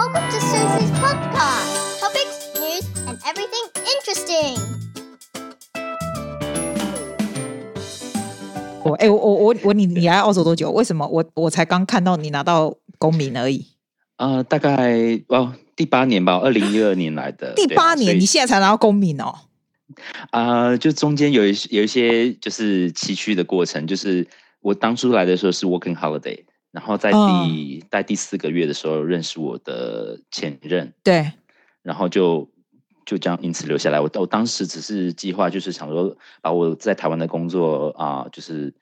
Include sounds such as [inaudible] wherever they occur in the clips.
Welcome to Susie's podcast. Topics, news, and everything interesting. 我哎、我我我我你你来澳洲多久？为什么我我才刚看到你拿到公民而已？呃，大概哦第八年吧，二零一二年来的。[laughs] 第八年，你现在才拿到公民哦？啊、呃，就中间有一有一些就是崎岖的过程，就是我当初来的时候是 working holiday，然后在第在、嗯、第四个月的时候认识我的前任，对，然后就就这样因此留下来。我我当时只是计划就是想说把我在台湾的工作啊、呃、就是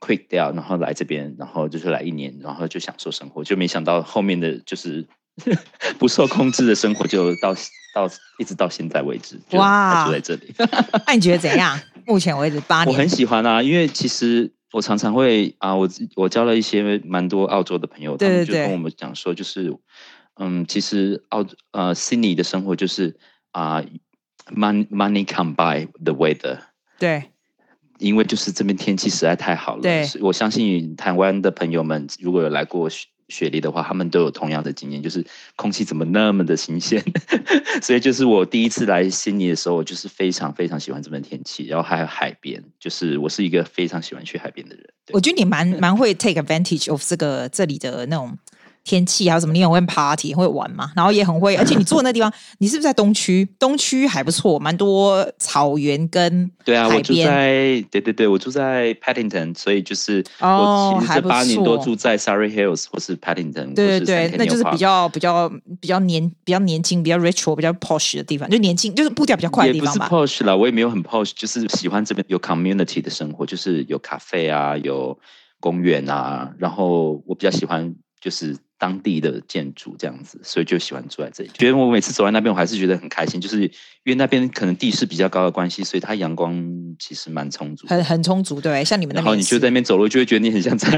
quit 掉，然后来这边，然后就是来一年，然后就享受生活，就没想到后面的就是 [laughs] 不受控制的生活就到。[laughs] 到一直到现在为止，哇，就在这里。[laughs] 那你觉得怎样？目前为止八年，我很喜欢啊，因为其实我常常会啊，我我交了一些蛮多澳洲的朋友，对对对，他们就跟我们讲说，就是嗯，其实澳呃悉尼的生活就是啊，money money come by the weather，对，因为就是这边天气实在太好了，对，我相信台湾的朋友们如果有来过。雪梨的话，他们都有同样的经验，就是空气怎么那么的新鲜，[laughs] 所以就是我第一次来悉尼的时候，我就是非常非常喜欢这边天气，然后还有海边，就是我是一个非常喜欢去海边的人。我觉得你蛮蛮会 take advantage of 这个这里的那种。天气还有什么？你很会 party，会玩嘛？然后也很会，[laughs] 而且你住的那地方，你是不是在东区？[laughs] 东区还不错，蛮多草原跟对啊，我住在对对对，我住在 Paddington，所以就是我其实这八年多住在 Surrey Hills 或是 Paddington，对对对，那就是比较比较比较年比较年轻、比较 ritual、比较 posh 的地方，就年轻就是步调比较快的地方吧。也不是 posh 啦，我也没有很 posh，就是喜欢这边有 community 的生活，就是有咖啡啊，有公园啊，然后我比较喜欢就是。当地的建筑这样子，所以就喜欢住在这里。觉得我每次走在那边，我还是觉得很开心，就是因为那边可能地势比较高的关系，所以它阳光其实蛮充足，很很充足，对。像你们那边，然后你就在那边走路，就会觉得你很像在，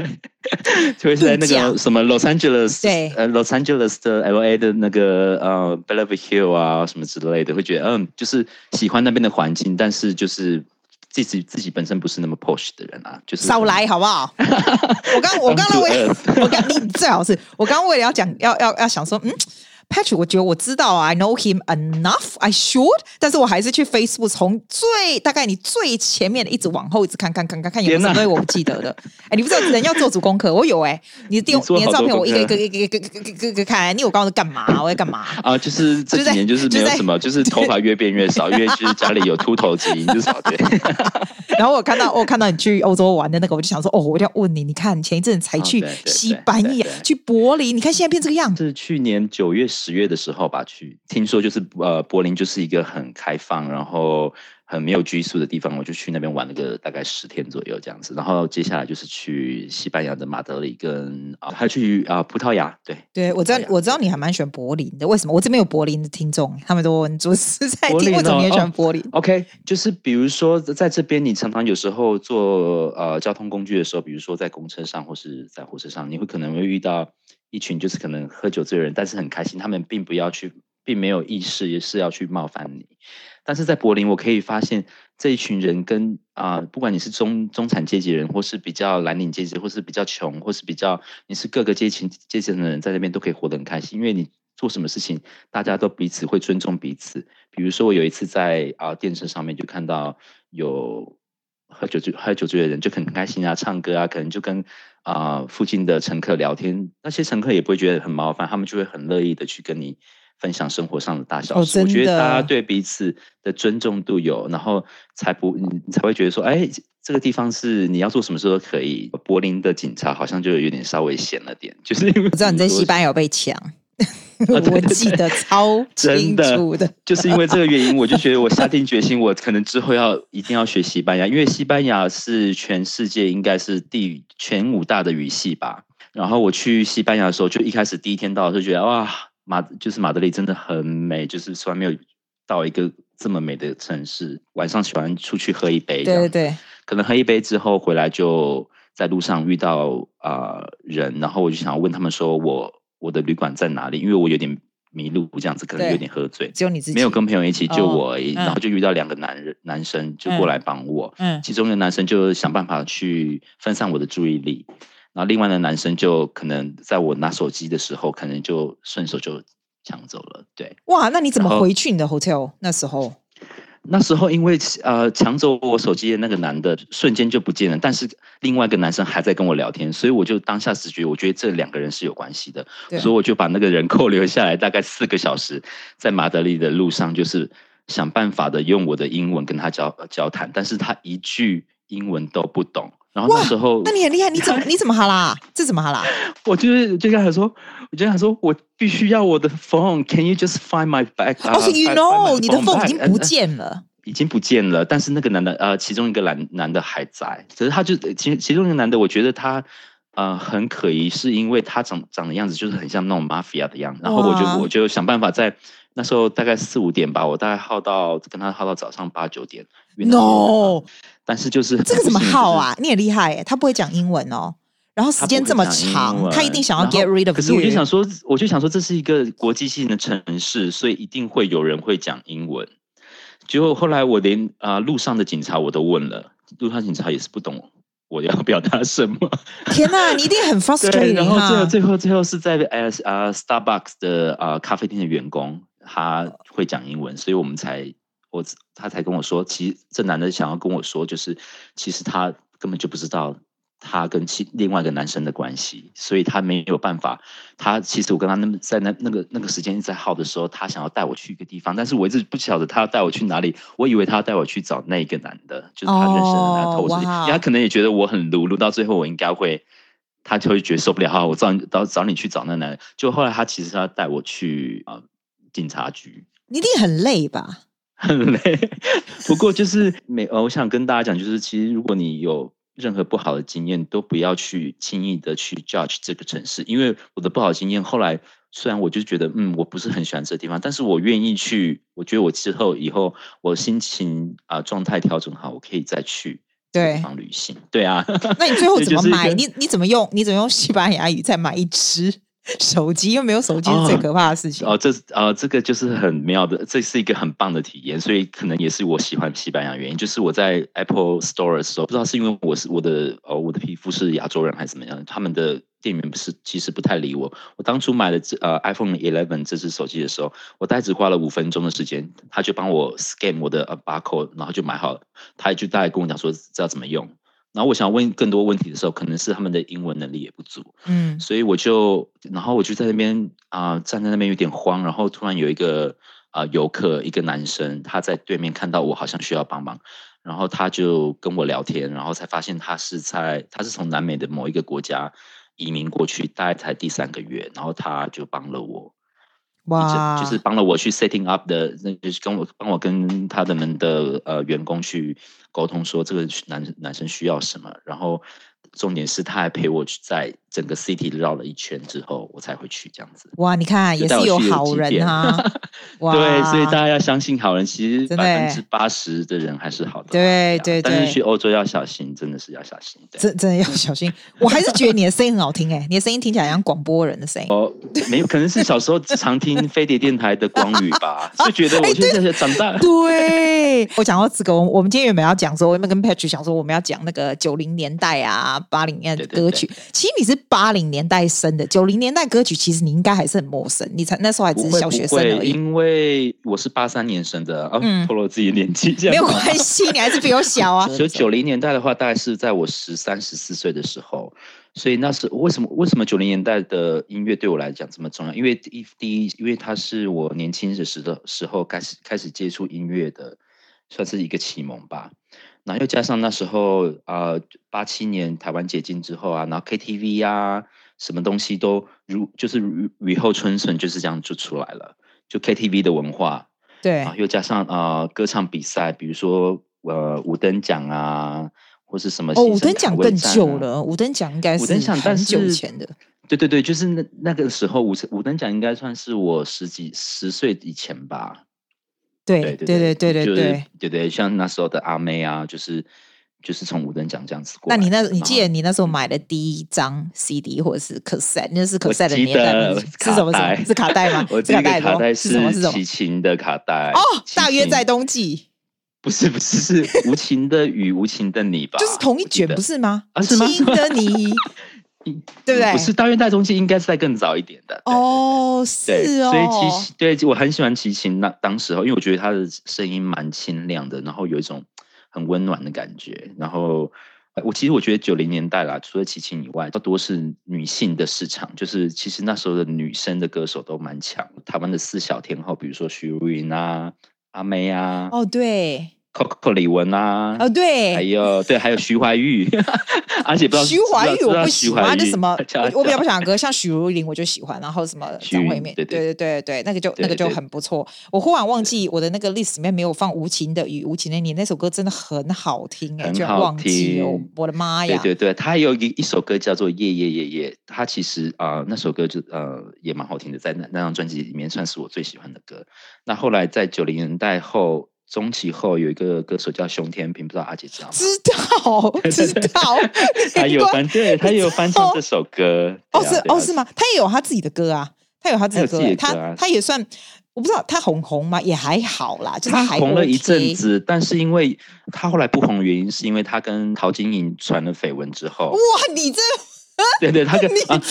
[laughs] 就会在那个什么 Los Angeles，对，呃，Los Angeles 的 LA 的那个呃 Beverly Hills 啊什么之类的，会觉得嗯，就是喜欢那边的环境，但是就是。自己自己本身不是那么 push 的人啊，就是少来好不好？[laughs] 我刚我刚刚为我刚你最好是我刚刚为了要讲要要要想说嗯。Patrick，我觉得我知道啊，I know him enough, I should，但是我还是去 Facebook 从最大概你最前面的一直往后一直看看看看看有什么我不记得的。[laughs] 哎，你不知道人要做足功课，我有哎、欸，你的电你的照片我一个一个一个一个一个一个一个看，你我刚刚在干嘛？我在干嘛？啊，就是这几年就是没有什么，就是头发越变越少，因为就是家里有秃头基因，就是对。然后我看到我看到你去欧洲玩的那个，我就想说哦，我一定要问你，你看前一阵才去西班牙，去柏林，你看现在变这个样子。是去年九月。十月的时候吧，去听说就是呃，柏林就是一个很开放，然后很没有拘束的地方，我就去那边玩了个大概十天左右这样子。然后接下来就是去西班牙的马德里跟啊，还去啊葡萄牙。对，对我知道，我知道你还蛮喜欢柏林的。为什么？我这边有柏林的听众，他们都问，主是在听，为什么你也喜欢柏林？哦，OK，就是比如说在这边，你常常有时候坐呃交通工具的时候，比如说在公车上或是在火车上，你会可能会遇到。一群就是可能喝酒醉的人，但是很开心。他们并不要去，并没有意识，也是要去冒犯你。但是在柏林，我可以发现这一群人跟啊、不管你是中中产阶级人，或是比较蓝领阶级，或是比较穷，或是比较你是各个阶层阶层的人，在那边都可以活得很开心。因为你做什么事情，大家都彼此会尊重彼此。比如说，我有一次在啊、电视上面就看到有。喝酒醉喝酒醉的人就很开心啊，唱歌啊，可能就跟啊、呃、附近的乘客聊天，那些乘客也不会觉得很麻烦，他们就会很乐意的去跟你分享生活上的大小事。哦、我觉得大家对彼此的尊重度有，然后才不你才会觉得说，哎，这个地方是你要做什么事都可以。柏林的警察好像就有点稍微闲了点，就是因为我知道你在西班牙有被抢。[laughs] 我记得超清楚的，就是因为这个原因，我就觉得我下定决心，我可能之后要一定要学西班牙，因为西班牙是全世界应该是第前五大的语系吧。然后我去西班牙的时候，就一开始第一天到就觉得哇，马就是马德里真的很美，就是从来没有到一个这么美的城市。晚上喜欢出去喝一杯，对对对，可能喝一杯之后回来就在路上遇到啊、呃、人，然后我就想问他们说我。我的旅馆在哪里？因为我有点迷路，这样子可能有点喝醉。只有你自己没有跟朋友一起，就我而已。哦嗯、然后就遇到两个男人，男生就过来帮我。嗯，其中一个男生就想办法去分散我的注意力。然后另外的男生就可能在我拿手机的时候，可能就顺手就抢走了。对，哇，那你怎么回去你的 hotel 那时候？那时候因为呃抢走我手机的那个男的瞬间就不见了，但是另外一个男生还在跟我聊天，所以我就当下直觉，我觉得这两个人是有关系的，所以我就把那个人扣留下来，大概四个小时，在马德里的路上，就是想办法的用我的英文跟他交交谈，但是他一句英文都不懂。然后那时候，那你很厉害，你怎么 [laughs] 你怎么哈啦？这怎么哈啦？我就是就跟他说，我就跟他说，我必须要我的 phone，Can you just find my bag？哦、oh,，You know，你的 phone 已经不见了，已经不见了。但是那个男的，呃，其中一个男男的还在，只是他就其其中一个男的，我觉得他呃很可疑，是因为他长长的样子就是很像那种 mafia 的样子。然后我就我就想办法在那时候大概四五点吧，我大概耗到跟他耗到早上八九点。No。但是就是这个怎么耗啊？你也厉害耶，他不会讲英文哦，然后时间这么长，他，他一定想要 get rid of。可是我就想说，我就想说，这是一个国际性的城市，所以一定会有人会讲英文。结果后来我连啊、呃、路上的警察我都问了，路上警察也是不懂我要表达什么。[laughs] 天哪，你一定很 frustrated。然后最后最后最后是在呃呃 Starbucks 的啊、呃、咖啡店的员工，他会讲英文，所以我们才。我他才跟我说，其实这男的想要跟我说，就是其实他根本就不知道他跟其另外一个男生的关系，所以他没有办法。他其实我跟他那么在那那个那个时间一直在耗的时候，他想要带我去一个地方，但是我一直不晓得他要带我去哪里。我以为他要带我去找那个男的，就是他认识的那个头子，因为他可能也觉得我很鲁鲁，到最后我应该会，他就会觉得受不了，哈，我找你找找你去找那男的。就后来他其实他带我去啊、呃、警察局，你一定很累吧？很累，[laughs] 不过就是每呃，我想跟大家讲，就是其实如果你有任何不好的经验，都不要去轻易的去 judge 这个城市，因为我的不好经验，后来虽然我就觉得嗯，我不是很喜欢这个地方，但是我愿意去，我觉得我之后以后我心情啊、呃、状态调整好，我可以再去对地方旅行。对啊，[laughs] 那你最后 [laughs] 怎么买？你你怎么用？你怎么用西班牙语再买一支？[laughs] 手机又没有手机是最可怕的事情哦，哦，这呃，这个就是很妙的，这是一个很棒的体验，所以可能也是我喜欢西班牙原因。就是我在 Apple Store 的时候，不知道是因为我是我的呃我的皮肤是亚洲人还是怎么样，他们的店员不是其实不太理我。我当初买了这呃 iPhone Eleven 这支手机的时候，我大概只花了五分钟的时间，他就帮我 scan 我的 barcode，然后就买好了。他就大概跟我讲说知道怎么用。然后我想问更多问题的时候，可能是他们的英文能力也不足，嗯，所以我就，然后我就在那边啊、呃，站在那边有点慌，然后突然有一个啊、呃、游客，一个男生，他在对面看到我好像需要帮忙，然后他就跟我聊天，然后才发现他是在，他是从南美的某一个国家移民过去，大概才第三个月，然后他就帮了我。哇！就是帮了我去 setting up 的，那就是跟我帮我跟他的们的呃员工去沟通，说这个男男生需要什么，然后。重点是他还陪我去在整个 city 绕了一圈之后，我才会去这样子。哇，你看也是有好人啊！[laughs] 哇，对，所以大家要相信好人，其实百分之八十的人还是好的。对对对，但是去欧洲要小心，真的是要小心。真真的要小心。我还是觉得你的声音很好听哎，你的声音听起来像广播人的声音。哦，没有，可能是小时候常听飞碟电台的光宇吧，就觉得我就是长大。对，我讲到这个，我们今天原本要讲说，我们跟 Patrick 想说，我们要讲那个九零年代啊。八零年的歌曲，其实你是八零年代生的，九零年代歌曲其实你应该还是很陌生，你才那时候还只是小学生而已。因为我是八三年生的，啊，透露自己年纪，这样没有关系，你还是比我小啊。[laughs] 所以九零年代的话，大概是在我十三、十四岁的时候，所以那是为什么？为什么九零年代的音乐对我来讲这么重要？因为第一，第一，因为它是我年轻的时的时候开始开始接触音乐的，算是一个启蒙吧。然后又加上那时候啊，八、呃、七年台湾解禁之后啊，然后 KTV 啊，什么东西都如就是雨雨后春笋就是这样就出来了，就 KTV 的文化。对。又加上啊、呃，歌唱比赛，比如说呃五等奖啊，或是什么、啊。哦，五等奖更久了，五等奖应该是很久前的。对对对，就是那那个时候五五等奖应该算是我十几十岁以前吧。对对对对对对对对对，像那时候的阿妹啊，就是就是从五等奖这样子过。那你那，你记得你那时候买的第一张 CD 或者是 cassette，那是 cassette 的年代是什么？是卡带吗？我这个卡带是什么？是齐秦的卡带哦，大约在冬季。不是不是是无情的雨，无情的你吧？就是同一卷不是吗？无情的你。[laughs] 对不对？不是大院大中期，应该是在更早一点的。哦，对是哦。所以齐秦，对，我很喜欢齐秦那当时候，因为我觉得他的声音蛮清亮的，然后有一种很温暖的感觉。然后我其实我觉得九零年代啦，除了齐秦以外，大多是女性的市场，就是其实那时候的女生的歌手都蛮强。台湾的四小天后，比如说许茹芸啊、阿妹啊。哦，对。Coco 李玟啊，哦对，还有对，还有徐怀钰，[laughs] 而且不知道徐怀钰我不喜欢，那什么 [laughs] 我我比较不喜欢歌，像许茹芸我就喜欢，然后什么张惠妹，对对对对，那个就那个就很不错。我忽然忘记我的那个 list 里面没有放无情的雨，无情的你那首歌真的很好听哎，就忘记哦，我的妈呀！对对对，他有一一首歌叫做夜夜夜夜，他其实啊那首歌就呃也蛮好听的，在那那张专辑里面算是我最喜欢的歌。那后来在九零年代后。中期后有一个歌手叫熊天平，不知道阿姐知道吗？知道，[laughs] 知道。[laughs] 他有翻，对，他有翻唱这首歌。哦，是哦，是吗？他也有他自己的歌啊，他有他自己的歌，他他也算，我不知道他红红吗？也还好啦，就是他红了一阵子，但是因为他后来不红的原因，是因为他跟陶晶莹传了绯闻之后。哇，你这。[laughs] 对对，他跟啊，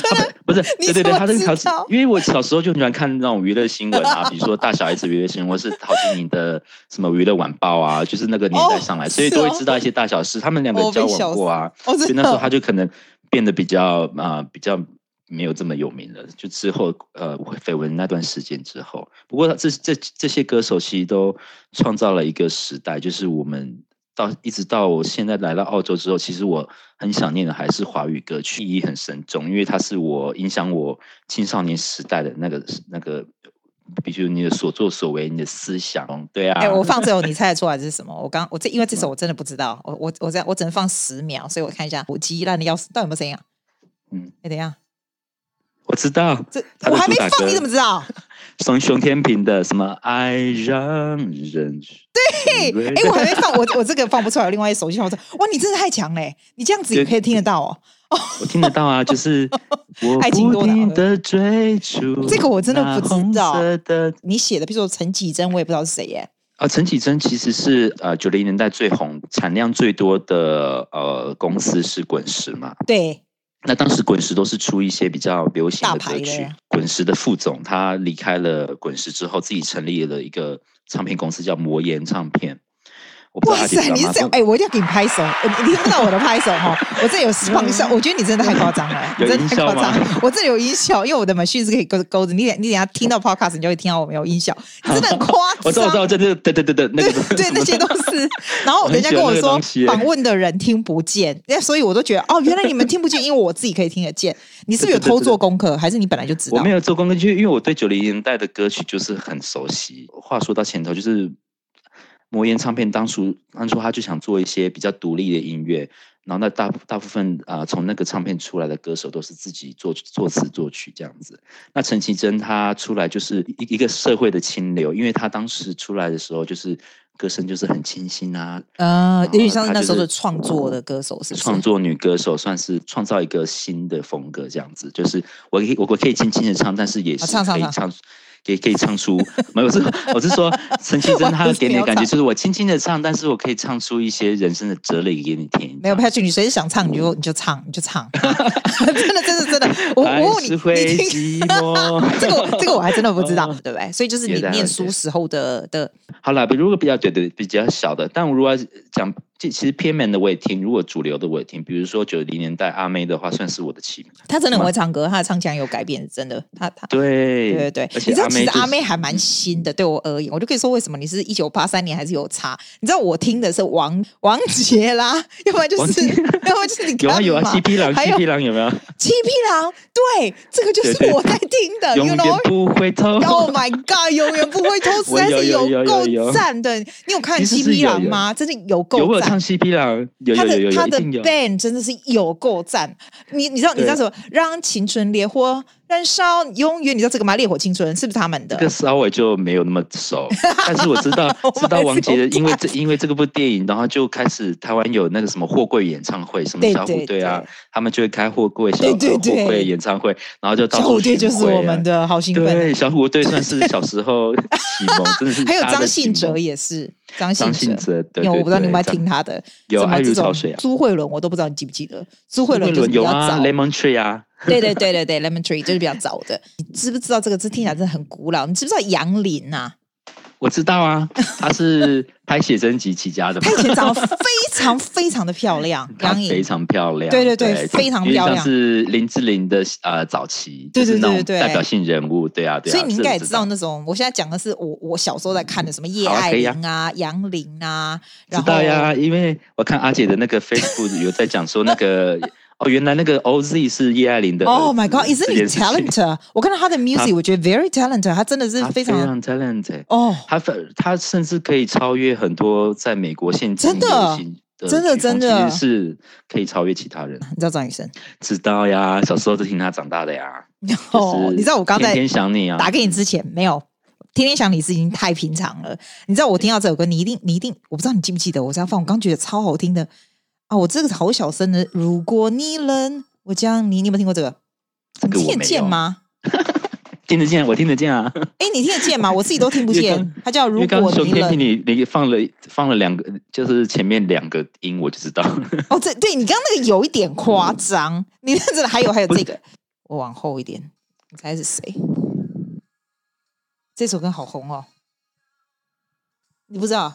不是，对对对，他跟陶，道因为我小时候就很喜欢看那种娱乐新闻啊，[laughs] 比如说大小 S 娱乐新闻，或是陶晶莹的什么娱乐晚报啊，就是那个年代上来，哦、所以都会知道一些大小事。哦、他们两个交往过啊，哦、所以那时候他就可能变得比较啊、呃，比较没有这么有名了。就之后呃，绯闻那段时间之后，不过这这这些歌手其实都创造了一个时代，就是我们。到一直到我现在来到澳洲之后，其实我很想念的还是华语歌曲，意义很深重，因为它是我影响我青少年时代的那个那个，比如你的所作所为，你的思想，对啊。哎、欸，我 [laughs] 放这首，你猜得出来这是什么？我刚我这因为这首我真的不知道，我我我这样我只能放十秒，所以我看一下，我鸡烂的要死，到底有没有声音啊？嗯，哎、欸，等一下。我知道，这我还没放，你怎么知道？熊熊天平的什么爱让人对，哎、欸，我还没放，我我这个放不出来。另外一手机放，我说哇，你真的太强嘞！你这样子也可以听得到哦。我听得到啊，就是 [laughs] 我不停的追逐。这个我真的不知道。你写的，比如说陈绮贞，我也不知道是谁耶。啊，陈绮贞其实是呃九零年代最红、产量最多的呃公司是滚石嘛？对。那当时滚石都是出一些比较流行的歌曲。滚石的副总他离开了滚石之后，自己成立了一个唱片公司，叫魔岩唱片。哇塞，你是这样哎、欸，我一定要给你拍手，[laughs] 你听不到我的拍手哈，我这有放效，我觉得你真的太夸张了，[laughs] 你真的太夸张。我这里有音效，因为我的 machine 是可以勾勾着，你等你等下听到 podcast，你就会听到我们有音效，你真的很夸张。[laughs] 我知道，我知道，这这对对对对，那个对那些都是。然后人家跟我说，访问的人听不见，那所以我都觉得哦，原来你们听不见，因为我自己可以听得见。你是不是有偷做功课，还是你本来就知道？我没有做功课，就因为我对九零年代的歌曲就是很熟悉。话说到前头，就是。魔岩唱片当初当初他就想做一些比较独立的音乐，然后那大大部分啊、呃、从那个唱片出来的歌手都是自己作作词作曲这样子。那陈绮贞她出来就是一一个社会的清流，因为她当时出来的时候就是歌声就是很清新啊，呃，因为像那时候的创作的歌手是是？创作女歌手算是创造一个新的风格这样子，就是我可以我我可以轻轻的唱，但是也是可以唱。唱唱唱可以可以唱出，[laughs] 没有，我是我是说 [laughs] 陈绮贞，她给你的感觉就是我轻轻的唱，但是我可以唱出一些人生的哲理给你听。没有，Patrick，你随时想唱你就你就唱你就唱，真的真的真的，[laughs] 我我问你，你听这个这个我还真的不知道，对不对？所以就是你念书时候的的。好了，如果比较对对比较小的，但我如果讲。其实偏门的我也听，如果主流的我也听。比如说九零年代阿妹的话，算是我的启蒙。她真的很会唱歌，她的唱腔有改变，真的。她她对对对对。你知道其实阿妹还蛮新的，对我而言，我就可以说为什么你是一九八三年还是有差？你知道我听的是王王杰啦，要不然就是要不然就是你有啊有啊，七匹狼七匹狼有没有？七匹狼对，这个就是我在听的。永远不回头。Oh my god，永远不会偷，[laughs] 实在是有够赞的。你有看七匹狼吗？真的有够赞。唱 CP 啦，有有有有，他的 band 真的是有够赞。你你知道你知道什么？让青春烈火燃烧永远，你知道这个吗？烈火青春是不是他们的？这个稍微就没有那么熟，[laughs] 但是我知道 [laughs] 知道王杰的，因为这因为这个部电影，然后就开始台湾有那个什么货柜演唱会，什么小虎队啊，他们就会开货柜小货柜演唱会，然后就到处、啊、小虎队就是我们的好兴奋。对，小虎队算是小时候启蒙，真的是。还有张信哲也是张信哲，哲对，我不知道你们还听他的有爱如潮水啊，苏慧伦我都不知道你记不记得苏慧伦有啊，Lemon Tree 啊。[laughs] 对对对对对，Lemon Tree 就是比较早的。你知不知道这个字听起来真的很古老？你知不知道杨林啊？我知道啊，[laughs] 他是拍写真集起家的。他以前长得非常非常的漂亮，[laughs] 杨颖非常漂亮。对对对，对非常漂亮。是林志玲的呃早期，对对对对，代表性人物。对啊对啊。所以你应该也知道那种，我现在讲的是我我小时候在看的什么叶爱玲啊、杨林啊。知道呀，因为我看阿姐的那个 Facebook 有在讲说那个。哦，原来那个 OZ 是叶爱玲的。Oh my God，Isn't he talented？[laughs] 我看到他的 music，我觉得 very talented。他真的是非常非常 talented。哦，他他甚至可以超越很多在美国现今流行的，真的真的真的是可以超越其他人。你知道张雨生？知道呀，小时候就听他长大的呀。[laughs] 哦，你知道我刚才天天想你啊，打给你之前没有？天天想你是已经太平常了。你知道我听到这首歌，你一定你一定，我不知道你记不记得，我这样放，我刚觉得超好听的。啊，我这个好小声的。如果你冷，我将你，你有没有听过这个？这个我没有。听得见吗？[laughs] 听得见，我听得见啊。哎，你听得见吗？[laughs] 我自己都听不见。它叫如果你冷。你你放了放了两个，就是前面两个音，我就知道。哦，这对你刚刚那个有一点夸张。嗯、你看这里还有还有这个，我往后一点，你猜是谁？这首歌好红哦，你不知道？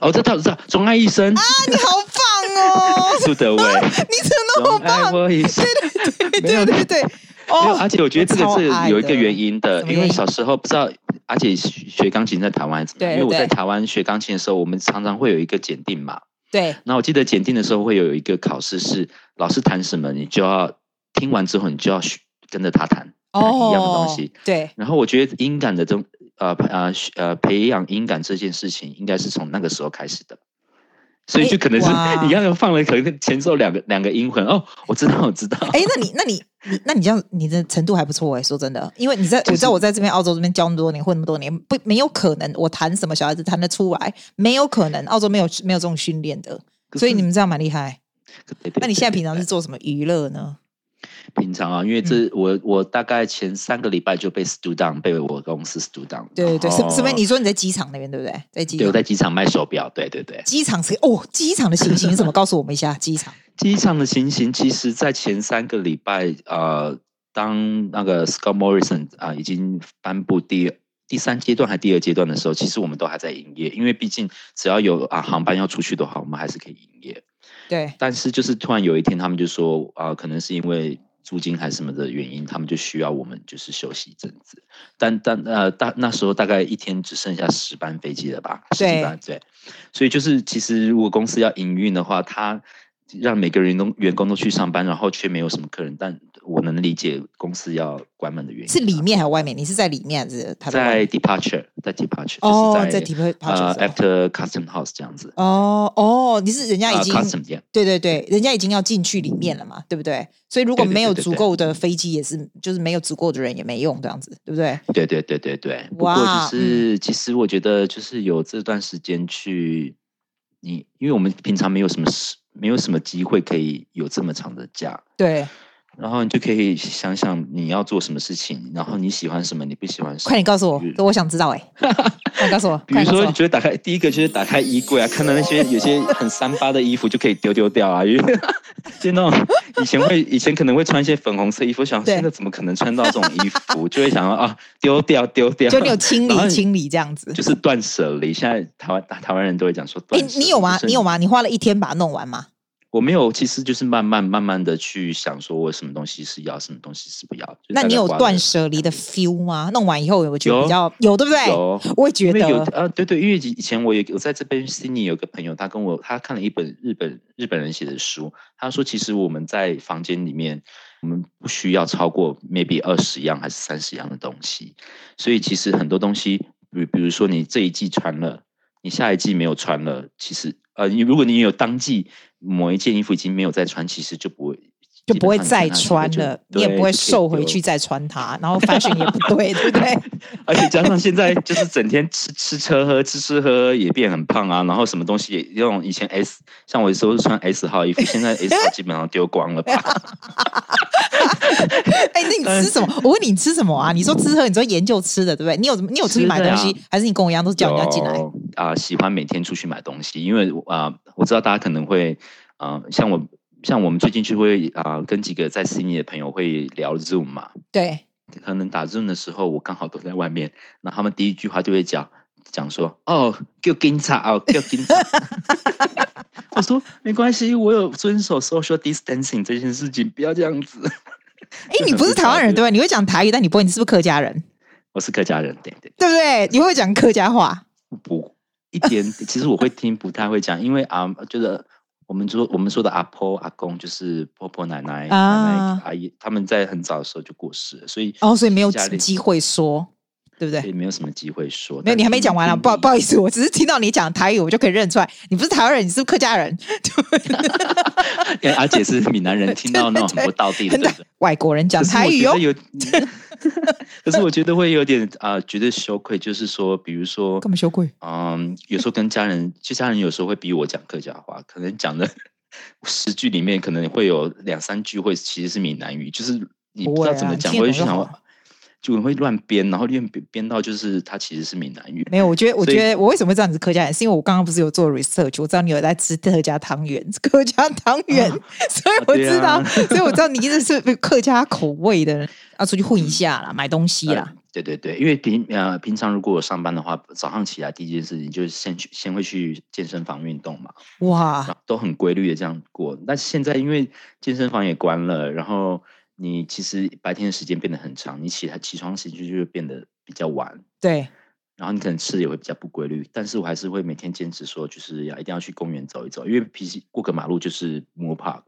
哦，这套知道，钟爱一生啊，你好棒哦，苏德伟，你怎么那么棒？对对对对对对，[laughs] [laughs] 哦，而且我觉得这个是有一个原因的，因为小时候不知道，而且学钢琴在台湾怎么样？因为我在台湾学钢琴的时候，我们常常会有一个检定嘛，对。那我记得检定的时候会有一个考试，是老师弹什么，你就要听完之后，你就要跟着他弹一样的东西，对。然后我觉得音感的这种。呃呃呃，培养音感这件事情，应该是从那个时候开始的，所以就可能是 [laughs] 你刚刚放了可能前奏两个两个音魂哦，我知道我知道。[laughs] 哎，那你那你你那你这样你的程度还不错哎，说真的，因为你在我知道我在这边澳洲这边教那么多年，混那么多年，不没有可能我弹什么小孩子弹得出来，没有可能，澳洲没有没有这种训练的，所以你们这样蛮厉害。那你现在平常是做什么娱乐呢？平常啊，因为这、嗯、我我大概前三个礼拜就被 stood down，被我公司 stood down。对对对，是是不是？你说你在机场那边对不对？在机场，对，我在机场卖手表。对对对，机场是哦，机场的情形怎么？告诉我们一下。[laughs] 机场，机场的情形，其实，在前三个礼拜，呃，当那个 Scott Morrison 啊、呃、已经颁布第第三阶段还第二阶段的时候，其实我们都还在营业，因为毕竟只要有啊航班要出去的话，我们还是可以营业。对，但是就是突然有一天，他们就说啊、呃，可能是因为。租金还是什么的原因，他们就需要我们就是休息一阵子。但但呃大那时候大概一天只剩下十班飞机了吧？十几班，对。所以就是其实如果公司要营运的话，他让每个人都员工都去上班，然后却没有什么客人，但。我能理解公司要关门的原因，是里面还是外面？你是在里面还是他在 departure，在 departure 哦，在 departure 呃 after custom house 这样子。哦哦，你是人家已经对对对，人家已经要进去里面了嘛，对不对？所以如果没有足够的飞机，也是就是没有足够的人也没用这样子，对不对？对对对对对。不过就是其实我觉得就是有这段时间去，你因为我们平常没有什么事，没有什么机会可以有这么长的假，对。然后你就可以想想你要做什么事情，然后你喜欢什么，你不喜欢什么。快点告诉我，我想知道哎、欸！快告诉我。比如说，你觉得打开第一个就是打开衣柜啊，看到那些有些很三八的衣服就可以丢丢掉啊，因 [laughs] 为就那种以前会以前可能会穿一些粉红色衣服，想现在怎么可能穿到这种衣服，就会想要啊 [laughs] 丢掉丢掉。就你有清理清理这样子，就是断舍离。现在台湾台湾人都会讲说，哎，你有吗？你有吗？你花了一天把它弄完吗？我没有，其实就是慢慢慢慢的去想，说我什么东西是要，什么东西是不要。那你有断舍离的 feel 吗？弄完以后，我觉得比较有，有对不对？有，我也觉得有。呃，对对，因为以前我有我在这边 Sydney 有个朋友，他跟我他看了一本日本日本人写的书，他说其实我们在房间里面，我们不需要超过 maybe 二十样还是三十样的东西，所以其实很多东西，比比如说你这一季穿了，你下一季没有穿了，其实呃，你如果你有当季。某一件衣服已经没有再穿，其实就不会就不会再穿了，你也不会瘦回去再穿它，然后 fashion 也不对，对不对？[laughs] 而且加上现在就是整天吃吃吃喝吃吃喝喝也变很胖啊，然后什么东西也用以前 S，像我有时候是穿 S 号衣服，现在 S 号基本上丢光了吧？[laughs] 哎、欸，那你 [laughs] 吃什么？我问你，你吃什么啊？你说吃喝，你说研究吃的，对不对？你有你有出去买东西，啊、还是你跟我一样都是叫人家进来啊、呃？喜欢每天出去买东西，因为啊、呃，我知道大家可能会啊、呃，像我。像我们最近就会啊、呃，跟几个在悉尼的朋友会聊 Zoom 嘛。对。可能打 Zoom 的时候，我刚好都在外面，那他们第一句话就会讲讲说：“哦，叫警察哦，叫警察。[laughs] ”我说没关系，我有遵守 social distancing 这件事情，不要这样子。哎、欸，你不是台湾人对吧？你会讲台语，但你不会，你是不是客家人？我是客家人，对对。对不对？你会讲客家话？不，一点。[laughs] 其实我会听，不太会讲，因为啊，就是。我们说我们说的阿婆阿公就是婆婆奶奶、啊、奶奶阿姨，他们在很早的时候就过世了，所以哦，所以没有机会说，对不对？所以没有什么机会说。没有，你还没讲完啊！不不好意思，我只是听到你讲台语，我就可以认出来，你不是台湾人，你是，客家人。[laughs] 因为阿姐是闽南人，听到那种 [laughs] 很不道地的外国人讲台语哦。可是我觉得 [laughs] 会有点啊、呃，觉得羞愧，就是说，比如说，干嘛羞愧？嗯，有时候跟家人，其实家人有时候会逼我讲客家话，可能讲的十句里面，可能会有两三句会其实是闽南语，就是你不知道怎么讲，我会去想，就会乱编，然后乱编编到就是它其实是闽南语。没有，我觉得，我觉得我为什么会知道你是客家人，是因为我刚刚不是有做 research，我知道你有在吃客家汤圆，客家汤圆，啊、[laughs] 所以我知道，啊、所以我知道你一直是客家口味的。要出去混一下啦，嗯、[laughs] 买东西啦、呃。对对对，因为平呃平常如果我上班的话，早上起来第一件事情就是先去先会去健身房运动嘛。哇，都很规律的这样过。但是现在因为健身房也关了，然后你其实白天的时间变得很长，你起来起床时间就会变得比较晚。对，然后你可能吃的也会比较不规律。但是我还是会每天坚持说，就是要一定要去公园走一走，因为平时过个马路就是 Moore Park。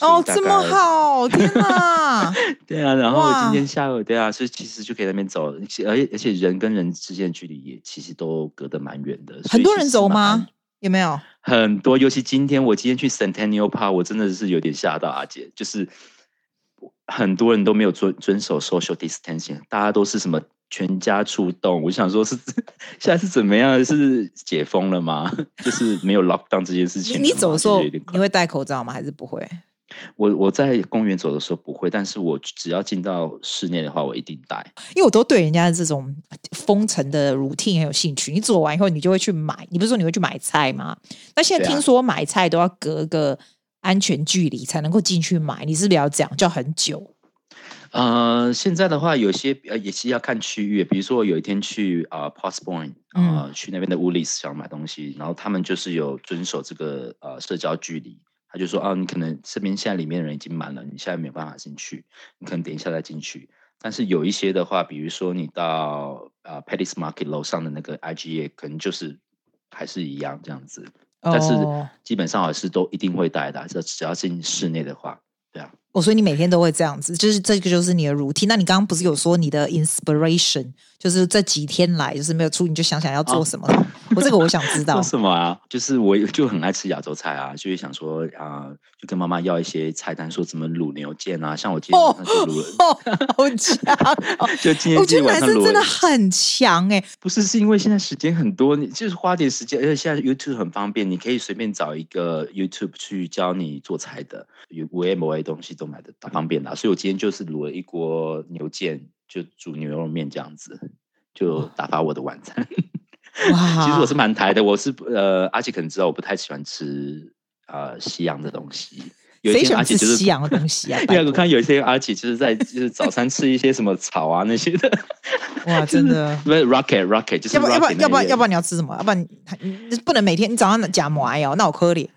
哦，这么好，天哪！[laughs] 对啊，然后我今天下午，对啊，所以其实就可以在那边走，而且而且人跟人之间的距离也其实都隔得蛮远的。很多人走吗？有没有？很多，尤其今天我今天去 Centennial Park，我真的是有点吓到阿姐，就是很多人都没有遵遵守 social distancing，大家都是什么全家出动。我想说是 [laughs] 现在是怎么样？是解封了吗？[laughs] 就是没有 lockdown 这件事情。你走的时候你会戴口罩吗？还是不会？我我在公园走的时候不会，但是我只要进到室内的话，我一定戴。因为我都对人家的这种封城的 routine 很有兴趣。你走完以后，你就会去买。你不是说你会去买菜吗？那现在听说买菜都要隔个安全距离才能够进去买，你是不是要这样叫很久？呃，现在的话，有些呃也是要看区域。比如说，我有一天去啊、呃、Postpoint 啊、呃，去那边的 Woolies 想买东西，然后他们就是有遵守这个呃社交距离。他就说：“啊，你可能这边现在里面的人已经满了，你现在没有办法进去，你可能等一下再进去。但是有一些的话，比如说你到呃 Paddy's Market 楼上的那个 IGA，可能就是还是一样这样子。但是基本上还是都一定会戴的，这只要进室内的话。”我说你每天都会这样子，就是这个就是你的 routine。那你刚刚不是有说你的 inspiration，就是这几天来就是没有出，你就想想要做什么？哦、我这个我想知道。[laughs] 做什么啊？就是我就很爱吃亚洲菜啊，就是想说啊、呃，就跟妈妈要一些菜单，说怎么卤牛腱啊。像我今天晚上就卤了，哦哦、好强、哦！[laughs] 就今天，我觉得男生真的很强哎。不是，是因为现在时间很多，你就是花点时间，而且现在 YouTube 很方便，你可以随便找一个 YouTube 去教你做菜的，有五某 A 东西都。买的大方便的，所以我今天就是卤了一锅牛腱，就煮牛肉面这样子，就打发我的晚餐。哇，[laughs] 其实我是蛮台的，我是呃，阿姐可能知道我不太喜欢吃呃西洋的东西。有一些阿姐就是西洋的东西啊，[laughs] 因为我看有一些阿姐就是在就是早餐吃一些什么草啊那些的。哇，[laughs] 真的，不是 rocket rocket，就是要不要不然要不然要不然你要吃什么？要不然你不能每天你早上夹馍哦，那我可怜。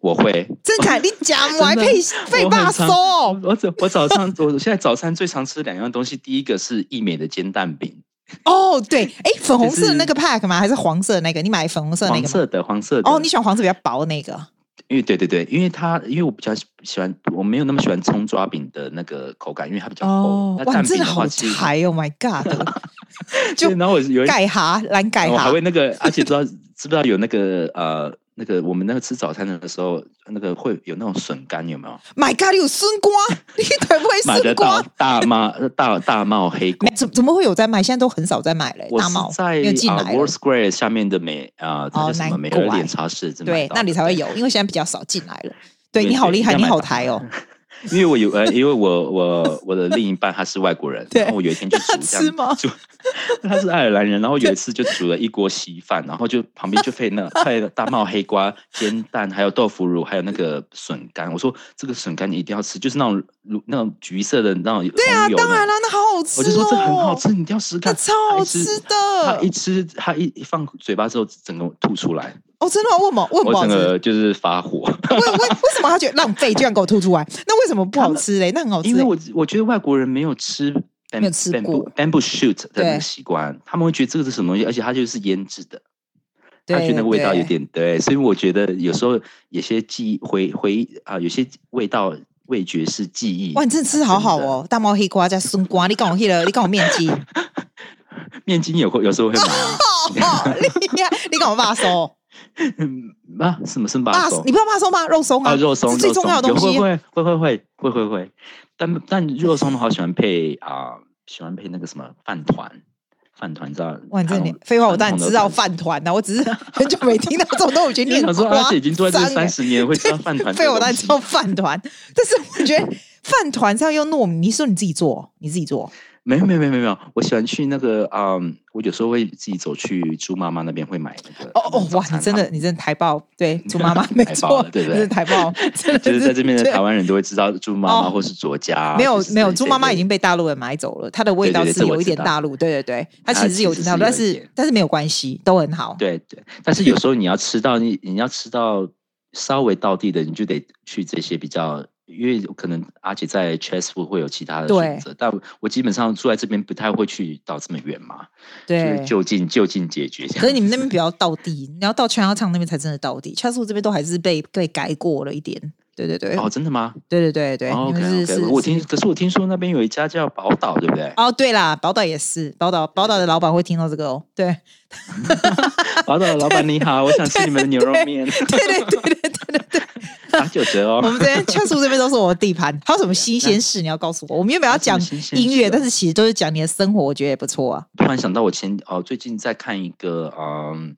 我会，[laughs] 真的，你讲我还配配巴说？我早我早上我现在早餐最常吃两样东西，第一个是易美的煎蛋饼。哦，对，哎，粉红色的那个 pack 吗？还是黄色的那个？你买粉红色的那个？黄色的，黄色的。哦，你喜欢黄色比较薄的那个？因为对对对，因为它因为我比较喜欢，我没有那么喜欢葱抓饼的那个口感，因为它比较厚。哦，哇，真的好柴哦！My God，[laughs] 就然后我有盖哈蓝盖哈，还会那个，而且知道知不知道有那个呃。那个我们那个吃早餐的时候，那个会有那种笋干，有没有？My God，有笋瓜，你会不会笋瓜？大妈大大帽黑瓜，怎怎么会有在卖？现在都很少在买了。大帽在啊 World Square 下面的美啊，这叫什么美和点茶室？对，那里才会有，因为现在比较少进来了。对，你好厉害，你好台哦。[laughs] 因为我有呃，因为我我我的另一半他是外国人，然后我有一天就煮 [laughs] 这样煮，[laughs] 他是爱尔兰人，然后有一次就煮了一锅稀饭，然后就旁边就配那配了大帽黑瓜、煎蛋，还有豆腐乳，还有那个笋干。我说这个笋干你一定要吃，就是那种那种橘色的那种。对啊，当然了，那好好吃。我就说这很好吃，你一定要试试看。超好吃的。他一吃，他一一放嘴巴之后，整个吐出来。哦，真的吗？为什么？为什么？我整个就是发火。为为为什么他觉得浪费，居然给我吐出来？那为什么不好吃嘞？[laughs] 那很好吃。因为我我觉得外国人没有吃没有吃过 bamboo shoot 的那个习惯，他们会觉得这个是什么东西，而且它就是腌制的，他觉得那个味道有点对，所以我觉得有时候有些记忆回回啊，有些味道味觉是记忆。哇，你真的吃好好哦！大猫黑瓜加笋瓜，你跟我了，[laughs] 你跟我面筋，面筋有有时候会买啊。[laughs] 你你跟我爸说。[laughs] 嗯，啊，什么生扒松？你不要扒松吗？肉松啊，肉松，最重要的东西。会会会会会会会。但但肉松的话，喜欢配啊，喜欢配那个什么饭团，饭团知道？万正年，废话，我当然知道饭团呐，我只是很久没听到这种东西念瓜。[laughs] 他说他已经做这三十年，会做饭团。废话，我当然知道饭团。但是我觉得饭团是要用糯米，你说你自己做，你自己做。没有没有没有没有，我喜欢去那个嗯，我有时候会自己走去猪妈妈那边会买那个。哦哦哇，你真的 [laughs] 你真的台爆，对猪妈妈没错，对不对？台爆，就是在这边的台湾人都会知道猪妈妈或是卓家。没有没有，猪妈妈已经被大陆人买走了，它的味道是有一点大陆，对对对，它其实是有点大陆，但是但是没有关系，都很好。对对，但是有时候你要吃到你你要吃到稍微道地的，你就得去这些比较。因为可能阿姐在 Chesswood 会有其他的选择，但我基本上住在这边不太会去到这么远嘛。对，就近就近解决。可是你们那边比较到地，你要到 Chinatown 那边才真的到地。，Chesswood 这边都还是被被改过了一点。对对对。哦，真的吗？对对对对。OK OK。我听，可是我听说那边有一家叫宝岛，对不对？哦，对啦，宝岛也是宝岛，宝岛的老板会听到这个哦。对。[laughs] 宝岛的老板你好，我想吃你们的牛肉面。对对对对对对对。打九折哦！[laughs] 我们这边恰叔这边都是我的地盘，[laughs] 还有什么新鲜事你要告诉我？我们原本要讲音乐，但是其实都是讲你的生活，我觉得也不错啊。突然想到，我前哦最近在看一个嗯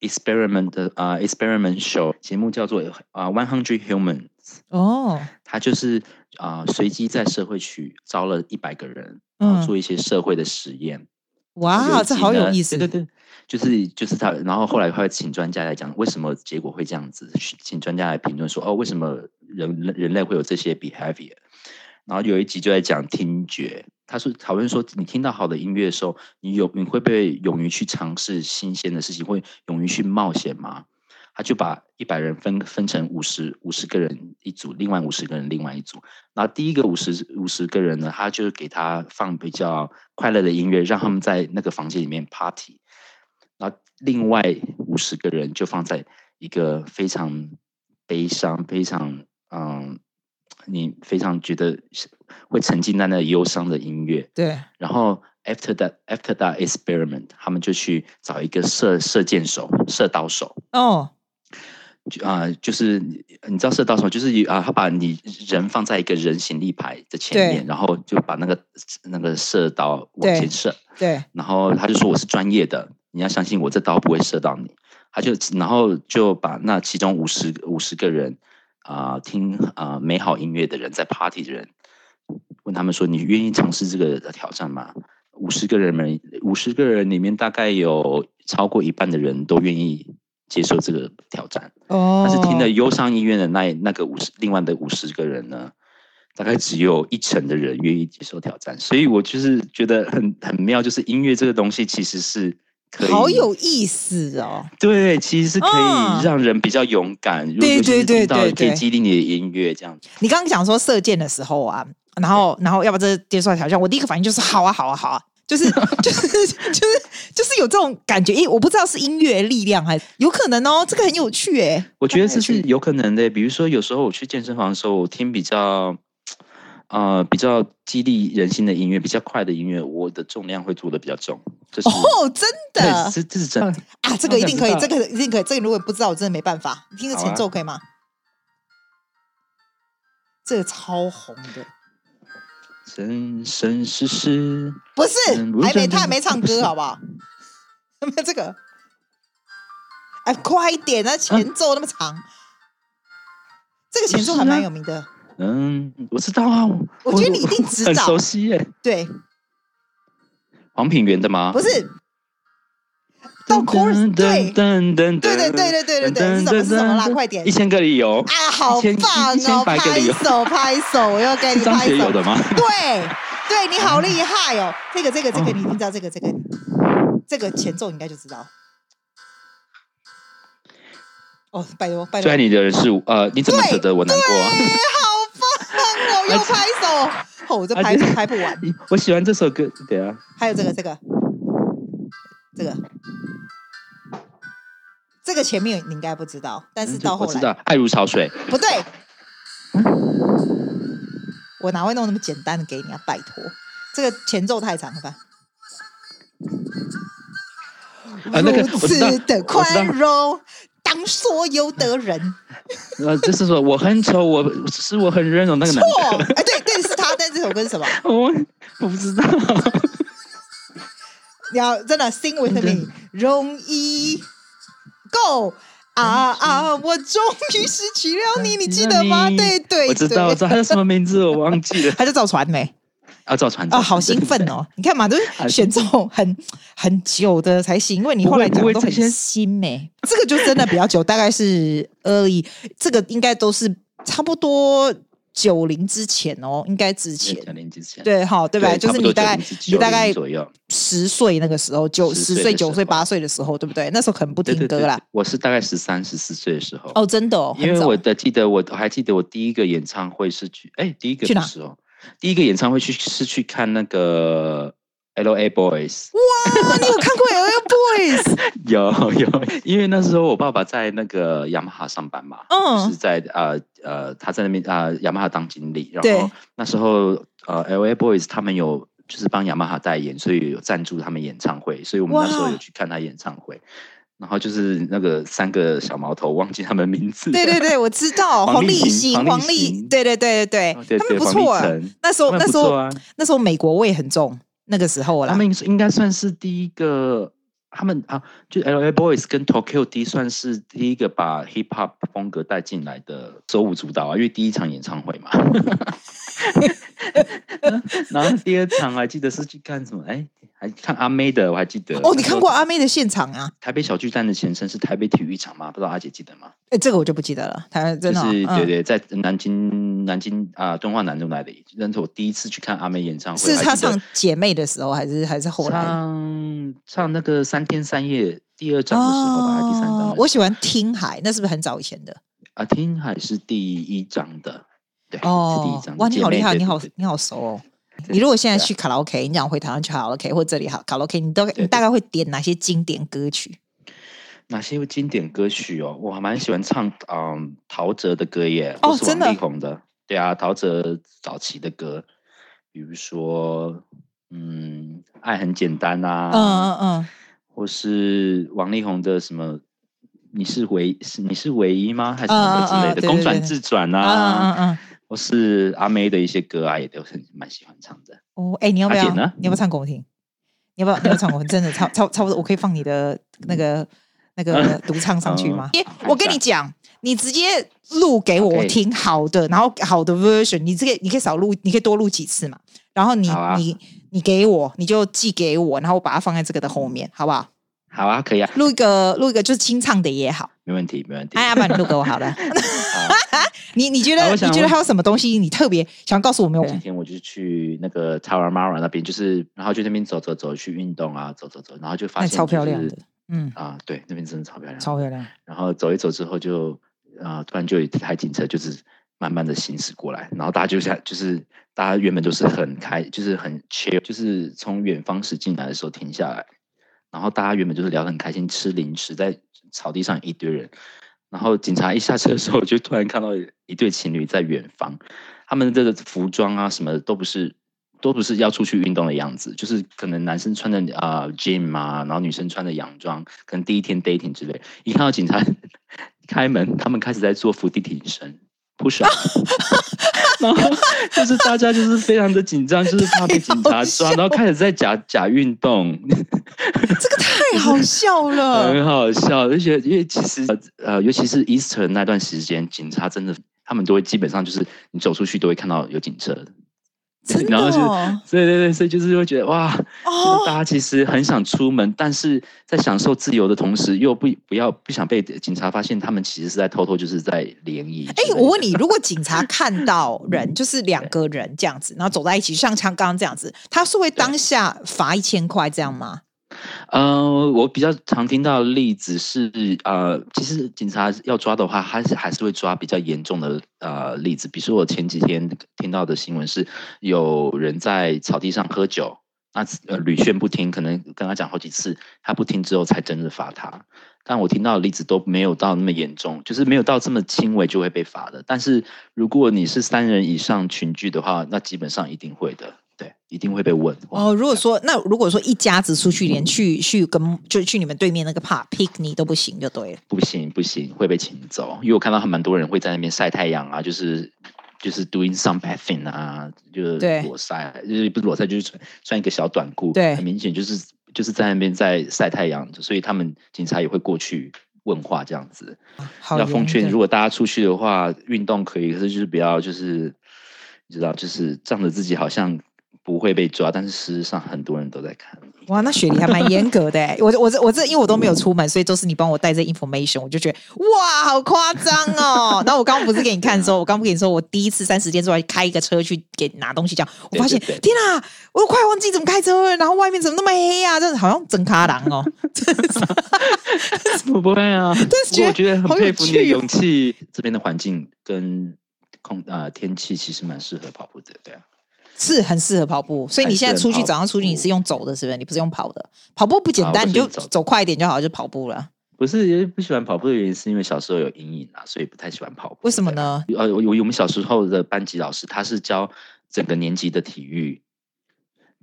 experiment 的啊 experiment show 节目，叫做啊 One Hundred Humans 哦，他就是啊随机在社会区招了一百个人，然后做一些社会的实验。哇，这好有意思！对对对。就是就是他，然后后来会请专家来讲为什么结果会这样子，请专家来评论说哦，为什么人人类会有这些 behavior。然后有一集就在讲听觉，他说讨论说，你听到好的音乐的时候，你有你会不会勇于去尝试新鲜的事情，会勇于去冒险吗？他就把一百人分分成五十五十个人一组，另外五十个人另外一组。然后第一个五十五十个人呢，他就给他放比较快乐的音乐，让他们在那个房间里面 party。然后另外五十个人就放在一个非常悲伤、非常嗯，你非常觉得会沉浸在那忧伤的音乐。对。然后 after that after that experiment，他们就去找一个射射箭手、射刀手。哦。啊、呃，就是你知道射刀手就是啊，他把你人放在一个人形立牌的前面，然后就把那个那个射刀往前射。对。对然后他就说：“我是专业的。”你要相信我，这刀不会射到你。他就然后就把那其中五十五十个人啊、呃、听啊、呃、美好音乐的人在 party 的人，问他们说：“你愿意尝试这个的挑战吗？”五十个人们，五十个人里面大概有超过一半的人都愿意接受这个挑战。哦，但是听了忧伤音乐的那那个五十另外的五十个人呢，大概只有一成的人愿意接受挑战。所以我就是觉得很很妙，就是音乐这个东西其实是。好有意思哦！对，其实是可以让人比较勇敢。对对对对，可以激励你的音乐这样子。你刚刚讲说射箭的时候啊，然后然后要不这接受挑战，我第一个反应就是好啊好啊好啊，就是 [laughs] 就是就是就是有这种感觉。诶，我不知道是音乐力量还是有可能哦，这个很有趣诶。我觉得这是有可能的。比如说有时候我去健身房的时候，我听比较呃比较激励人心的音乐，比较快的音乐，我的重量会做的比较重。这是哦，真的，这这是真的 [laughs] 啊！这个一定可以，这个一定可以。这个如果不知道，我真的没办法。你听个前奏可以吗？啊、这个超红的。生生世世不是，还没他还没唱歌，好不好？有 [laughs] 没有这个？哎，快一点！啊前奏那么长，啊、这个前奏还蛮有名的。嗯，我知道啊。我觉得你一定知道，很熟悉耶。对，黄品源的吗？不是。到 chorus 对，对对对对对对对，是什么是什么啦？快点！一千个理由啊，好棒哦！拍手拍手，我要给你拍手。有的吗？对对，你好厉害哦！这个这个这个，你知道这个这个这个前奏，应该就知道。哦，拜托拜托。最爱你的人是呃，你怎么舍得我难过？又拍手，哦，我这拍拍不完。[laughs] 我喜欢这首歌，对啊。还有这个这个这个。这个前面你应该不知道，但是到后来，我知道，爱如潮水。不对，我哪会弄那么简单的给你啊？拜托，这个前奏太长了吧？啊，那个如此的宽容，当所有的人，[laughs] 呃，就是说我很丑，我是我很温柔那个男错，哎，对对，是他，但这首歌是什么？[laughs] 我我不知道。你要真的 sing with me，容易。Go 啊啊！我终于失去了你，你记得吗？对对，我知道，我知道他叫什么名字，我忘记了。[laughs] 他叫赵传没？啊，赵传啊，好兴奋哦！[laughs] 你看嘛，都是选这种很很久的才行，因为你后来讲的都很新没。这个就真的比较久，大概是而已。这个应该都是差不多。九零之前哦，应该之前，九零之前，对哈，对吧？就是你大概你大概左右十岁那个时候，九十岁、九岁、八岁的时候，对不对？那时候可能不听歌啦。我是大概十三、十四岁的时候。哦，真的哦，因为我的记得，我还记得我第一个演唱会是去，哎，第一个的时候，第一个演唱会去是去看那个。L A Boys，哇，你有看过 L A Boys？[laughs] 有有，因为那时候我爸爸在那个雅马哈上班嘛，嗯，就是在呃呃他在那边啊雅马哈当经理，然后那时候呃 L A Boys 他们有就是帮雅马哈代言，所以有赞助他们演唱会，所以我们那时候有去看他演唱会，然后就是那个三个小毛头忘记他们名字，对对对，我知道黄立行、黄立，对对对对对，他们不错，那时候那时候那时候美国味很重。那个时候啦，他们应该算是第一个，他们啊，就 LA Boys 跟 Tokyo D 算是第一个把 Hip Hop 风格带进来的手舞足蹈啊，因为第一场演唱会嘛。[laughs] [laughs] 然后第二场还记得是去看什么？哎。还看阿妹的，我还记得哦。你看过阿妹的现场啊？台北小巨蛋的前身是台北体育场吗？不知道阿姐记得吗？哎，这个我就不记得了。台真的，就是对对，在南京南京啊，敦化南路那里，那是我第一次去看阿妹演唱会。是她唱《姐妹》的时候，还是还是后来唱唱那个三天三夜第二章的时候吧，还是第三章？我喜欢听海，那是不是很早以前的？啊，听海是第一章的，对，哦，是第一章。哇，你好厉害，你好你好熟哦。[laughs] 你如果现在去卡拉 OK，你讲回台湾去卡拉 OK，或者这里好卡拉 OK，你都你大概会点哪些经典歌曲？哪些经典歌曲哦？我还蛮喜欢唱嗯陶喆的歌耶，哦，真的，王力宏的，对啊，陶喆早期的歌，比如说嗯，爱很简单啊，嗯嗯嗯，或是王力宏的什么，你是唯是你是唯一吗？还是什么之类的，公转自转啊，嗯嗯。或是阿妹的一些歌啊，也都很蛮喜欢唱的。哦，哎，你要不要？你要不要唱给我听？你要不要？你要唱给我听？真的，差差差不多，我可以放你的那个那个 [laughs] 独唱上去吗？我跟你讲，你直接录给我听，好的，然后好的 version，你这个你可以少录，你可以多录几次嘛。然后你你你给我，你就寄给我，然后我把它放在这个的后面，好不好？好啊，可以啊。录一个录一个就是清唱的也好，没问题，没问题。哎呀，把你录给我好了。[laughs] [laughs] 你你觉得你觉得还有什么东西你特别想告诉我们？今天我就是去那个 Tarahumara 那边，就是然后就那边走走走去运动啊，走走走，然后就发现超漂亮的，嗯啊，对，那边真的超漂亮，超漂亮。然后走一走之后就啊，突然就有一台警车就是慢慢的行驶过来，然后大家就像就是大家原本都是很开，就是很 chill，就是从远方驶进来的时候停下来，然后大家原本就是聊得很开心，吃零食，在草地上一堆人。然后警察一下车的时候，就突然看到一对情侣在远方，他们的这个服装啊什么的都不是。都不是要出去运动的样子，就是可能男生穿的啊、呃、gym 啊，然后女生穿的洋装，可能第一天 dating 之类。一看到警察 [laughs] 开门，他们开始在做伏地挺身，push up，[laughs] 然 [laughs] 后就是大家就是非常的紧张，就是怕被警察抓，[laughs] 然后开始在假假运动。[laughs] 这个太好笑了，很好笑，而且因为其实呃，尤其是 Easter 那段时间，警察真的他们都会基本上就是你走出去都会看到有警车。真的、哦，然后就对对对，所以就是会觉得哇，哦、大家其实很想出门，但是在享受自由的同时，又不不要不想被警察发现，他们其实是在偷偷就是在联谊。哎，我问你，如果警察看到人，[laughs] 就是两个人这样子，然后走在一起，像像刚刚这样子，他是会当下罚一千块这样吗？呃，我比较常听到的例子是，呃，其实警察要抓的话，还是还是会抓比较严重的呃例子。比如说我前几天听到的新闻是，有人在草地上喝酒，那呃屡劝不听，可能跟他讲好几次，他不听之后才真的罚他。但我听到的例子都没有到那么严重，就是没有到这么轻微就会被罚的。但是如果你是三人以上群聚的话，那基本上一定会的。对，一定会被问。哦，如果说那如果说一家子出去，连去去跟就去你们对面那个 park picnic 都不行，就对了。不行不行，会被请走。因为我看到还蛮多人会在那边晒太阳啊，就是就是 doing some bathing 啊，就是裸晒，就是不是裸晒，就是穿穿一个小短裤。对，很明显就是就是在那边在晒太阳，所以他们警察也会过去问话这样子。好，要奉劝，如果大家出去的话，运动可以，可是就是不要就是你知道，就是仗着自己好像。不会被抓，但是事实上很多人都在看。哇，那雪梨还蛮严格的。[laughs] 我我这我这因为我都没有出门，所以都是你帮我带这 information，我就觉得哇，好夸张哦。[laughs] 然后我刚刚不是给你看的时候，我刚不跟你说，我第一次三十天之外开一个车去给拿东西，这样我发现天哪，我都快忘记怎么开车了。然后外面怎么那么黑啊？这好像整卡郎哦。我不会啊，但是 [laughs] 我觉得很佩服你的勇气。哦、这边的环境跟空啊、呃、天气其实蛮适合跑步的，对啊。是很适合跑步，所以你现在出去早上出去你是用走的，是不是？你不是用跑的？跑步不简单，你就走快一点就好，就跑步了。不是，因为不喜欢跑步的原因是因为小时候有阴影啊，所以不太喜欢跑步。为什么呢？呃，我我们小时候的班级老师他是教整个年级的体育，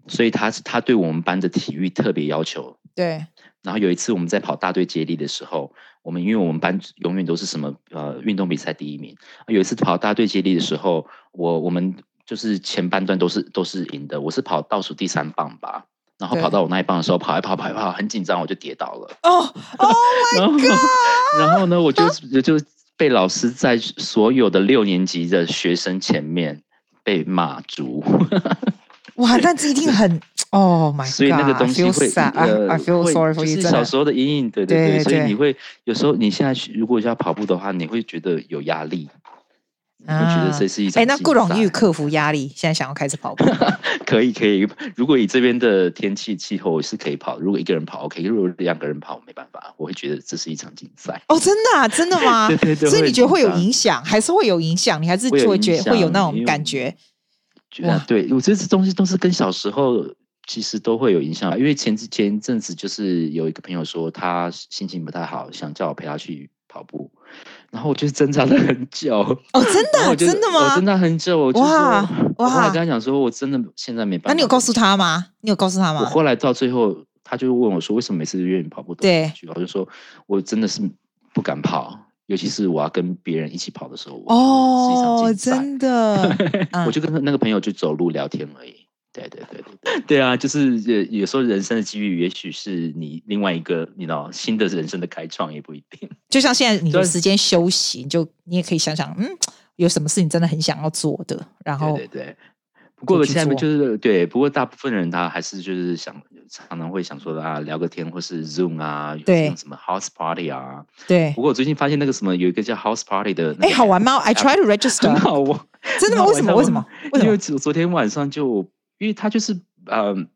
所以他是他对我们班的体育特别要求。对。然后有一次我们在跑大队接力的时候，我们因为我们班永远都是什么呃运动比赛第一名。有一次跑大队接力的时候，我我们。就是前半段都是都是赢的，我是跑倒数第三棒吧，然后跑到我那一棒的时候，跑一跑跑一跑，很紧张，我就跌倒了。[laughs] 哦哦，My God！然后呢，我就 [laughs] 就被老师在所有的六年级的学生前面被骂足。哇，那这一定很哦，My God！所以那个东西会 I feel sorry for you，就是小时候的阴影，对对对，所以你会有时候你现在如果要跑步的话，你会觉得有压力。我觉得这是一种哎，那不容易克服压力。现在想要开始跑步，[laughs] 可以可以。如果以这边的天气气候是可以跑，如果一个人跑 OK，如果两个人跑没办法，我会觉得这是一场竞赛。哦，真的啊，真的吗？[laughs] 对对对。所以你觉得会有影响，还是会有影响？你还是会觉得会有那种感觉？哇，对，我觉得这东西都是跟小时候其实都会有影响。因为前前一阵子就是有一个朋友说他心情不太好，想叫我陪他去跑步。然后我就挣扎了很久哦，真的，[laughs] 真的吗？我挣扎很久，我就哇哇，我后来跟他讲说，我真的现在没办法。那你有告诉他吗？你有告诉他吗？我后来到最后，他就问我说，为什么每次约你跑步都对？我就说我真的是不敢跑，尤其是我要跟别人一起跑的时候，哦，真的，[laughs] 我就跟那个朋友就走路聊天而已。对对对对 [laughs] 对啊！就是有有时候人生的机遇，也许是你另外一个，你知道新的人生的开创也不一定。就像现在你的时间休息，你就你也可以想想，嗯，有什么事情真的很想要做的，然后对对对。不过现在就是对，不过大部分人他还是就是想常常会想说啊，聊个天或是 Zoom 啊，对，什么 House Party 啊，对。不过我最近发现那个什么有一个叫 House Party 的，哎，好玩吗？I try to register，很好玩，真的吗？为什么？为什么？因为昨昨天晚上就。因为他就是嗯、呃、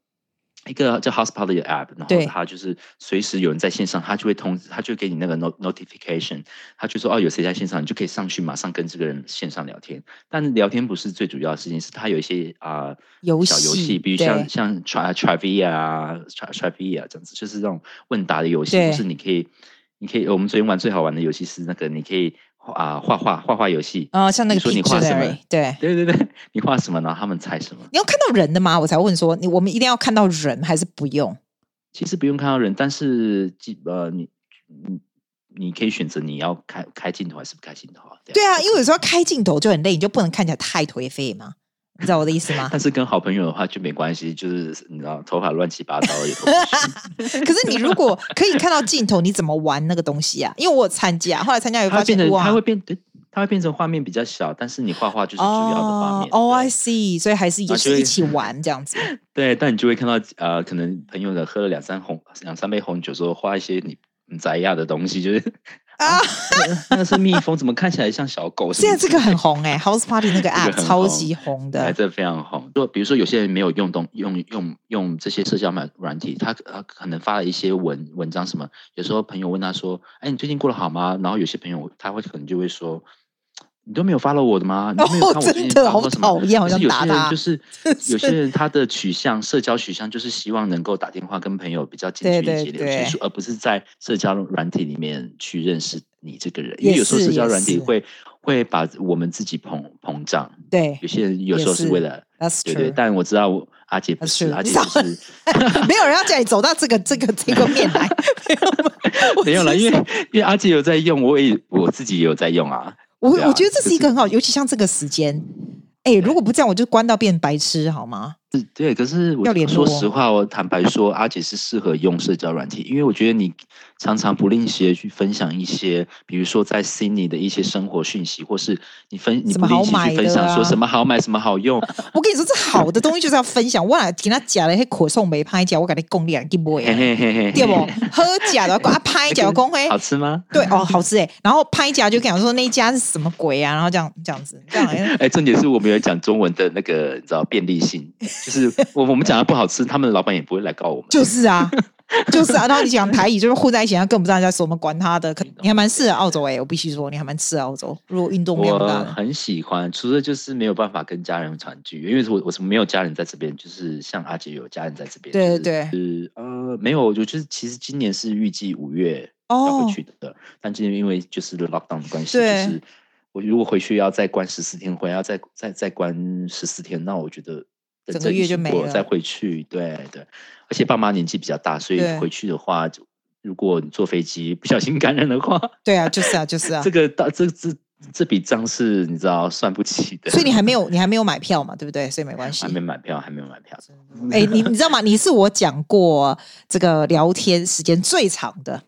一个叫 House Party 的 app，然后他就是随时有人在线上，他就会通知，他就给你那个 not notification，他就说哦，有谁在线上，你就可以上去马上跟这个人线上聊天。但聊天不是最主要的事情，是他有一些啊、呃、小游戏，比如像像 Trivia 啊 Trivia 这样子，就是这种问答的游戏，就是你可以你可以我们昨天玩最好玩的游戏是那个你可以啊画画画画游戏啊、哦，像那个说你画什么？对对对对，你画什么然后？他们猜什么？你要看到人的吗？我才问说，你我们一定要看到人还是不用？其实不用看到人，但是呃，你你你可以选择你要开开镜头还是不开镜头啊？对啊，因为有时候开镜头就很累，你就不能看起来太颓废嘛。你知道我的意思吗？但是跟好朋友的话就没关系，就是你知道头发乱七八糟也都。[laughs] 可是你如果可以看到镜头，你怎么玩那个东西啊？因为我有参加，后来参加有发现哇，它会变，它会变成画面比较小，但是你画画就是主要的画面。哦、oh,，I see，所以还是也是一起玩这样子。[laughs] 对，但你就会看到呃，可能朋友的喝了两三红两三杯红酒之后，画一些你你宅亚的东西，就是。啊，那个是蜜蜂，怎么看起来像小狗？现在这个很红哎，House Party 那个 [laughs] app 超级红的，哎，这非常红。就比如说，有些人没有用动用用用这些社交软软体，他他可能发了一些文文章什么。有时候朋友问他说：“哎，你最近过得好吗？”然后有些朋友他会可能就会说。你都没有 follow 我的吗？你没有看我最近发过什么？讨厌，好像打他。就是有 [laughs] 些人他的取向，社交取向就是希望能够打电话跟朋友比较近距离接触，而不是在社交软体里面去认识你这个人。因为有时候社交软体会会把我们自己膨膨胀。对，有些人有时候是为了，对对。但我知道我阿姐不是，阿姐是没有人要叫你走到这个这个这个面来，[laughs] 没有了，[laughs] 因为因为阿姐有在用，我也我自己也有在用啊。我我觉得这是一个很好，尤其像这个时间，哎，如果不这样，我就关到变白痴好吗？对，可是我说实话，我坦白说，阿姐是适合用社交软体，因为我觉得你常常不吝惜的去分享一些，比如说在 Sydney 的一些生活讯息，或是你分你不吝惜去分享说什么好买什么好用。[laughs] 我跟你说，这好的东西就是要分享。我来听他讲的，那可颂没拍假，我给你供两斤不？对不？喝假的，[laughs] 啊拍假的公会好吃吗？对哦，好吃哎。然后拍假就讲说那一家是什么鬼啊？然后这样这样子这样。[laughs] 哎，重点是我们有讲中文的那个，你知道便利性。就是我我们讲的不好吃，他们的老板也不会来告我们。就是啊，[laughs] 就是啊。然后你讲台语，就是混在一起，他更不知道在说什么，管他的。可你还蛮适合澳洲哎、欸，我必须说，你还蛮适合澳洲。如果运动量大，我很喜欢。除了就是没有办法跟家人团聚，因为我我是没有家人在这边，就是像阿姐有家人在这边。对对对，是呃没有，我就是其实今年是预计五月要回去的，哦、但今年因为就是 lockdown 的关系，就是我如果回去要再关十四天，回来要再再再关十四天，那我觉得。整个月就没了，再回去，对对，而且爸妈年纪比较大，所以回去的话，就如果你坐飞机不小心感染的话，对啊，就是啊，就是啊，[laughs] 这个大这这这笔账是你知道算不起的，所以你还没有你还没有买票嘛，对不对？所以没关系，还没买票，还没有买票。哎，你你知道吗？你是我讲过这个聊天时间最长的，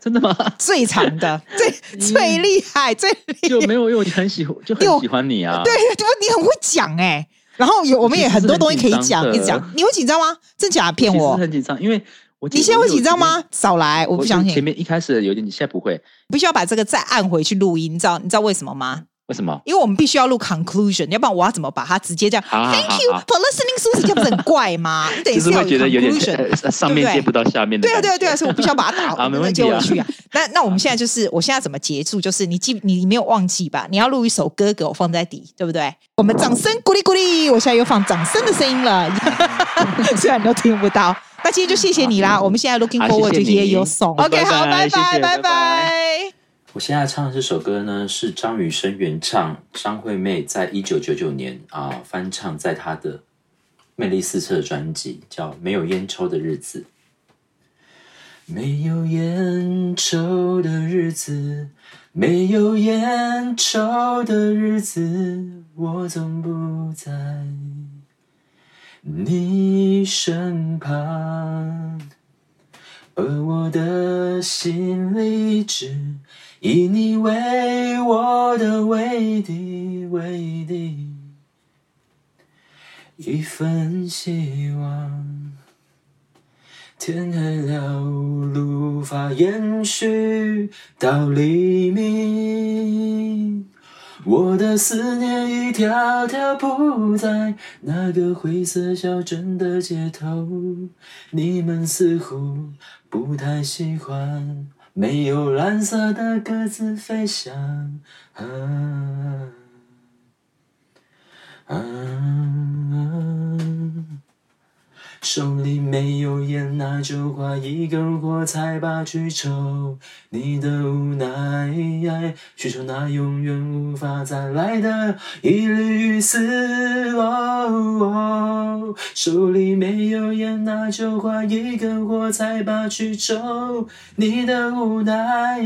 真的吗？最长的，[laughs] 最最厉害，最就没有，因为我很喜欢，就很喜欢你啊，对，你很会讲哎。然后有我们也很多东西可以讲，你讲，你会紧张吗？真假骗我？很紧张，因为我你现在会紧张吗？少来，我不相信。前面一开始有点，你现在不会。必须要把这个再按回去录音，你知道？你知道为什么吗？为什么？因为我们必须要录 conclusion，要不然我要怎么把它直接这样？Thank you for listening, Susie，这不是很怪吗？你等一下要 conclusion，上面接不到下面的。对啊，对啊，对啊，所以我必须要把它打 [laughs] 好，没问题啊。那那我们现在就是，我现在怎么结束？就是你记，你没有忘记吧？你要录一首歌给我放在底，对不对？我们掌声鼓励鼓励，我现在又放掌声的声音了，[laughs] 虽然你都听不到。那今天就谢谢你啦，我们现在 looking forward to hear your song。OK，好，拜拜，拜拜。我现在唱的这首歌呢，是张雨生原唱，张惠妹在一九九九年啊、翻唱，在她的《魅力四射》专辑，叫《没有烟抽的日子》。没有烟抽的日子，没有烟抽的日子，我总不在你身旁，而我的心里只。以你为我的唯一唯一一份希望，天黑了，路无法延续到黎明，我的思念一条条铺在那个灰色小镇的街头，你们似乎不太喜欢。没有蓝色的鸽子飞翔，手里没有烟，那就划一根火柴吧，去抽你的无奈，去抽那永远无法再来的一缕雨丝。哦哦，手里没有烟，那就划一根火柴吧，去抽你的无奈，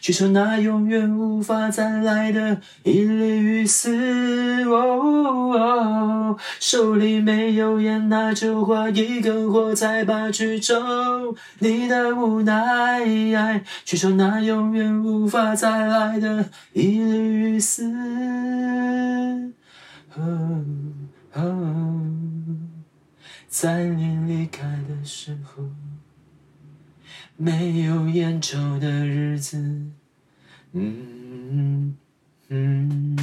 去抽那永远无法再来的一缕雨丝。哦，手里没有烟，那就。划一根火柴把，去抽你的无奈，去抽那永远无法再来的一缕雨丝。哦哦，在你离开的时候，没有烟抽的日子。嗯嗯。